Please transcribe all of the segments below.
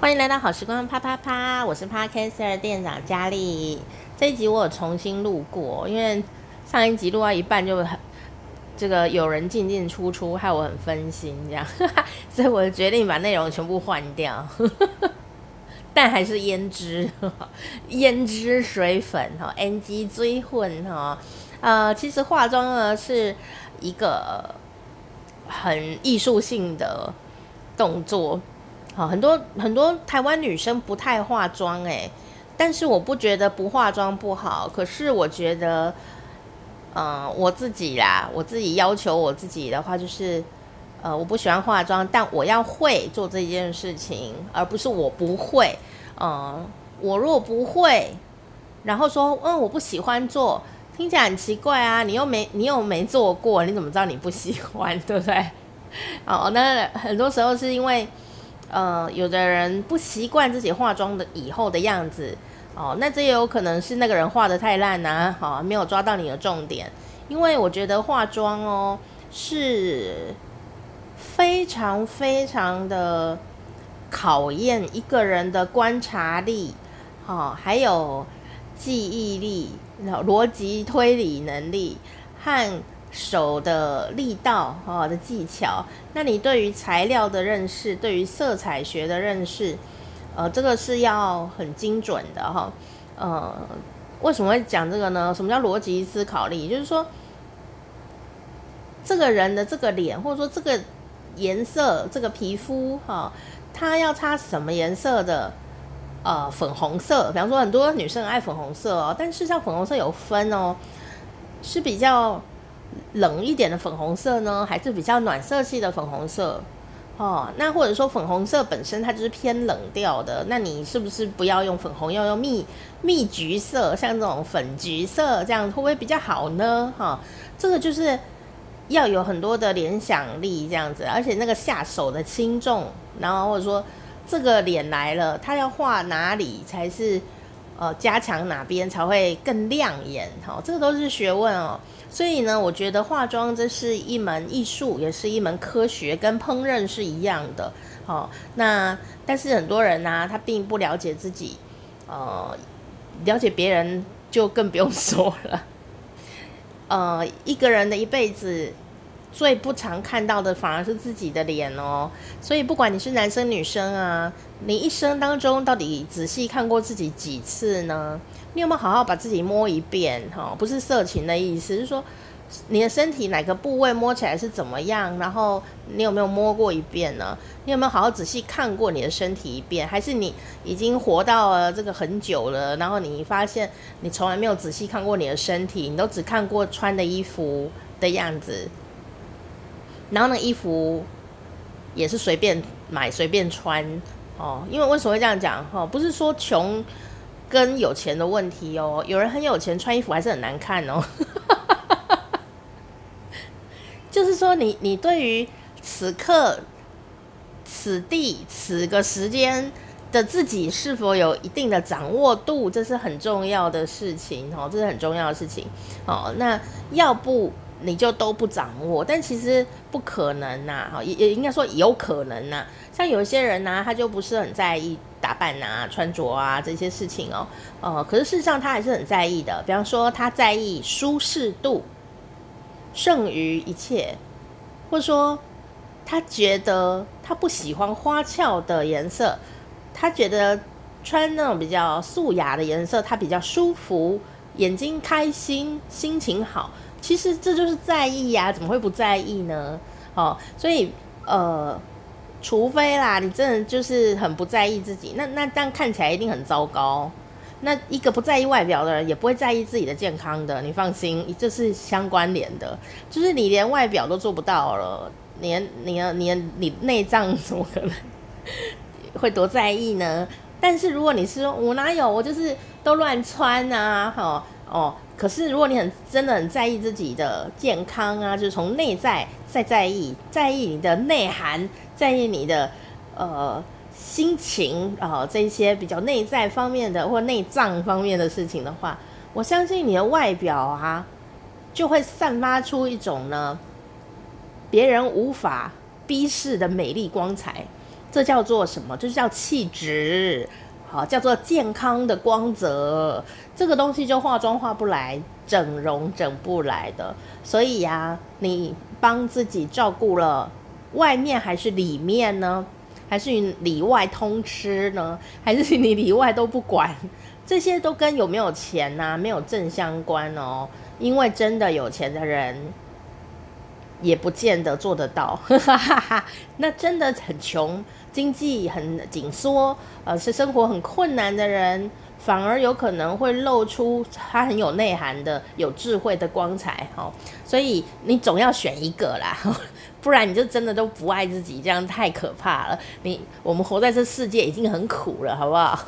欢迎来到好时光啪啪啪，我是 Podcaster 店长佳丽。这一集我有重新录过，因为上一集录到一半就很这个有人进进出出，害我很分心，这样，所以我就决定把内容全部换掉。但还是胭脂，胭脂水粉哈，NG 追混哈。呃，其实化妆呢是一个很艺术性的动作，好，很多很多台湾女生不太化妆诶，但是我不觉得不化妆不好，可是我觉得，呃，我自己啦，我自己要求我自己的话就是，呃，我不喜欢化妆，但我要会做这件事情，而不是我不会，呃，我若不会，然后说，嗯，我不喜欢做。听起来很奇怪啊！你又没你又没做过，你怎么知道你不喜欢，对不对？哦，那很多时候是因为，呃，有的人不习惯自己化妆的以后的样子，哦，那这也有可能是那个人画得太烂啊，好，没有抓到你的重点。因为我觉得化妆哦是非常非常的考验一个人的观察力，哦，还有记忆力。逻辑推理能力和手的力道哦的技巧，那你对于材料的认识，对于色彩学的认识，呃，这个是要很精准的哈。呃，为什么会讲这个呢？什么叫逻辑思考力？就是说，这个人的这个脸，或者说这个颜色、这个皮肤哈，他要擦什么颜色的？呃，粉红色，比方说很多女生爱粉红色哦，但是像粉红色有分哦，是比较冷一点的粉红色呢，还是比较暖色系的粉红色？哦，那或者说粉红色本身它就是偏冷调的，那你是不是不要用粉红，要用蜜蜜橘色，像这种粉橘色，这样会不会比较好呢？哈、这个就是要有很多的联想力这样子，而且那个下手的轻重，然后或者说。这个脸来了，它要画哪里才是呃加强哪边才会更亮眼？哈、哦，这个都是学问哦。所以呢，我觉得化妆这是一门艺术，也是一门科学，跟烹饪是一样的。好、哦，那但是很多人呢、他并不了解自己，呃，了解别人就更不用说了。呃，一个人的一辈子。最不常看到的反而是自己的脸哦，所以不管你是男生女生啊，你一生当中到底仔细看过自己几次呢？你有没有好好把自己摸一遍？哈，不是色情的意思，是说你的身体哪个部位摸起来是怎么样？然后你有没有摸过一遍呢？你有没有好好仔细看过你的身体一遍？还是你已经活到了这个很久了，然后你发现你从来没有仔细看过你的身体，你都只看过穿的衣服的样子？然后那衣服也是随便买随便穿哦，因为为什么会这样讲？哈，不是说穷跟有钱的问题哦，有人很有钱，穿衣服还是很难看哦。就是说你，你你对于此刻此地此个时间的自己是否有一定的掌握度，这是很重要的事情哦，这是很重要的事情哦。那要不？你就都不掌握，但其实不可能呐，哈，也也应该说有可能呐。像有些人呢，他就不是很在意打扮呐、穿着啊这些事情哦，呃，可是事实上他还是很在意的。比方说，他在意舒适度胜于一切，或者说他觉得他不喜欢花俏的颜色，他觉得穿那种比较素雅的颜色，他比较舒服，眼睛开心，心情好。其实这就是在意呀，怎么会不在意呢？哦，所以呃，除非啦，你真的就是很不在意自己，那那这样看起来一定很糟糕。那一个不在意外表的人，也不会在意自己的健康的，你放心，这是相关联的。就是你连外表都做不到了，连你你你内脏怎么可能会多在意呢？但是如果你是说我哪有，我就是都乱穿啊，哈哦。可是，如果你很真的很在意自己的健康啊，就是从内在再在意，在意你的内涵，在意你的呃心情啊，呃，这些比较内在方面的或内脏方面的事情的话，我相信你的外表啊，就会散发出一种呢别人无法逼视的美丽光彩。这叫做什么？就是叫气质，好，叫做健康的光泽。这个东西就化妆化不来，整容整不来的。所以呀、你帮自己照顾了外面还是里面呢？还是里外通吃呢？还是你里外都不管？这些都跟有没有钱呐、没有正相关哦。因为真的有钱的人，也不见得做得到。那真的很穷，经济很紧缩，呃，是生活很困难的人，反而有可能会露出他很有内涵的、有智慧的光彩。哦，所以你总要选一个啦，不然你就真的都不爱自己，这样太可怕了。你我们活在这世界已经很苦了，好不好？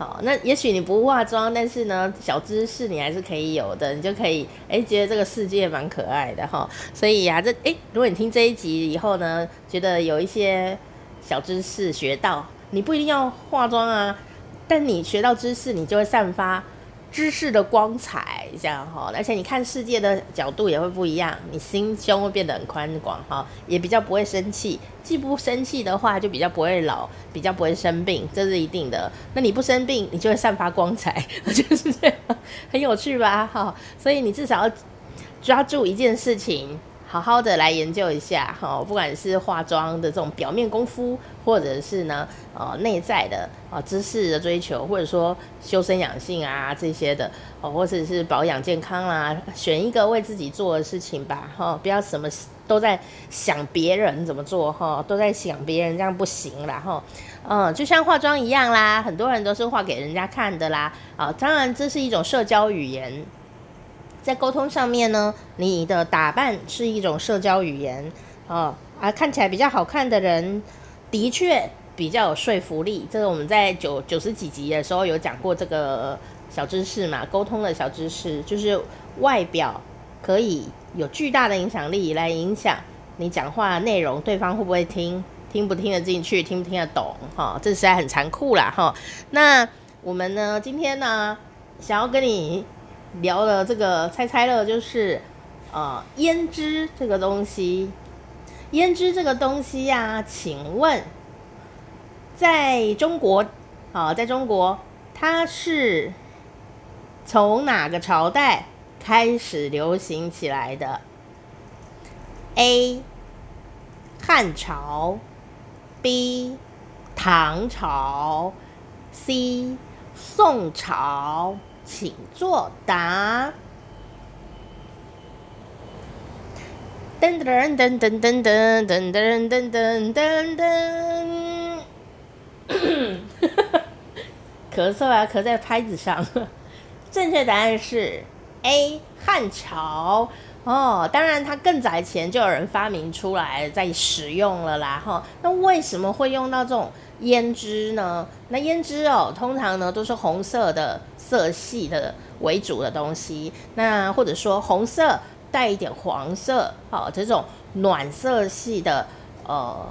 好，那也许你不化妆，但是呢，小知识你还是可以有的，你就可以哎，觉得这个世界蛮可爱的哈。所以呀、啊，这哎，如果你听这一集以后呢，觉得有一些小知识学到，你不一定要化妆啊，但你学到知识，你就会散发。知识的光彩，这样哈，而且你看世界的角度也会不一样，你心胸会变得很宽广哈，也比较不会生气。既不生气的话，就比较不会老，比较不会生病，这是一定的。那你不生病，你就会散发光彩，就是这样，很有趣吧？哈，所以你至少要抓住一件事情。好好的来研究一下哈，不管是化妆的这种表面功夫，或者是呢，呃，内在的啊知识的追求，或者说修身养性啊这些的，哦，或者是保养健康啦，选一个为自己做的事情吧，哈，不要什么都在想别人怎么做，哈，都在想别人这样不行啦，哈，嗯，就像化妆一样啦，很多人都是画给人家看的啦，啊，当然这是一种社交语言。在沟通上面呢，你的打扮是一种社交语言哦，啊，看起来比较好看的人，的确比较有说服力。这个我们在九九十几集的时候有讲过这个小知识嘛，沟通的小知识，就是外表可以有巨大的影响力来影响你讲话内容，对方会不会听，听不听得进去，听不听得懂，哈、这实在很残酷啦，哈、那我们呢，今天呢，想要跟你。聊的这个猜猜乐就是，呃，胭脂这个东西，胭脂这个东西呀、请问，在中国，啊、在中国，它是从哪个朝代开始流行起来的？A. 汉朝，B. 唐朝，C. 宋朝。请作答。噔噔噔噔噔噔噔噔噔噔噔。咳嗽啊，咳在拍子上。正确答案是 A 汉朝哦。当然，它更早以前就有人发明出来在使用了啦。哈，那为什么会用到这种胭脂呢？那胭脂哦，通常呢都是红色的。色系的为主的东西，那或者说红色带一点黄色，好，这种暖色系的呃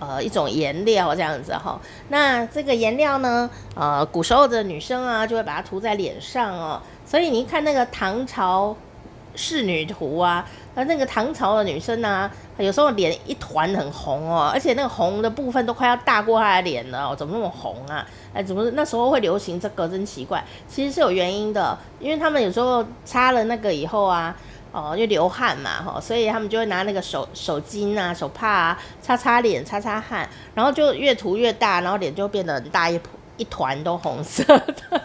呃一种颜料这样子哈。那这个颜料呢，呃，古时候的女生啊就会把它涂在脸上哦。所以你看那个唐朝仕女图啊，那那个唐朝的女生呢、啊，有时候脸一团很红哦，而且那个红的部分都快要大过他的脸了，怎么那么红啊？哎，怎么那时候会流行这个？真奇怪，其实是有原因的，因为他们有时候擦了那个以后啊，哦，就流汗嘛，哈，所以他们就会拿那个手手巾啊、手帕啊擦擦脸、擦擦汗，然后就越涂越大，然后脸就变得很大一一团都红色的。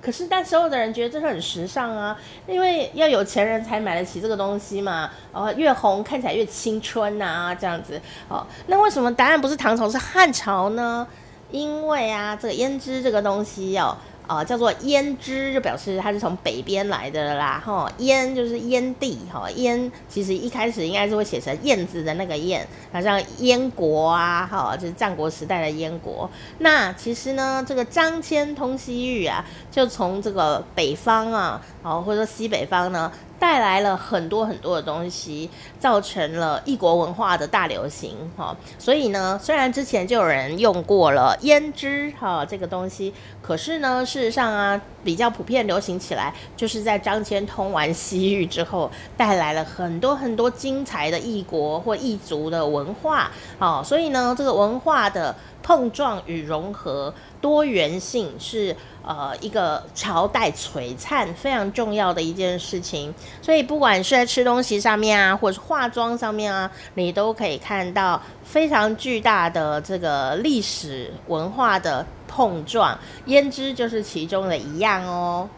可是但所有的人觉得这是很时尚啊，因为要有钱人才买得起这个东西嘛，哦，越红看起来越青春呐，这样子，哦，那为什么答案不是唐朝是汉朝呢？因为啊，这个胭脂这个东西哦，呃，叫做胭脂，就表示它是从北边来的啦。哈，就是燕地，哈，燕其实一开始应该是会写成燕子的那个燕，好像燕国啊，哈，就是战国时代的燕国。那其实呢，这个张骞通西域啊，就从这个北方啊，哦，或者说西北方呢，带来了很多很多的东西，造成了异国文化的大流行哈。所以呢，虽然之前就有人用过了胭脂哈这个东西，可是呢，事实上啊，比较普遍流行起来，就是在张骞通完西域之后，带来了很多很多精彩的异国或异族的文化哦。所以呢，这个文化的碰撞与融合，多元性是。呃，一个朝代璀璨非常重要的一件事情，所以不管是在吃东西上面啊，或者是化妆上面啊，你都可以看到非常巨大的这个历史文化的碰撞，胭脂就是其中的一样哦。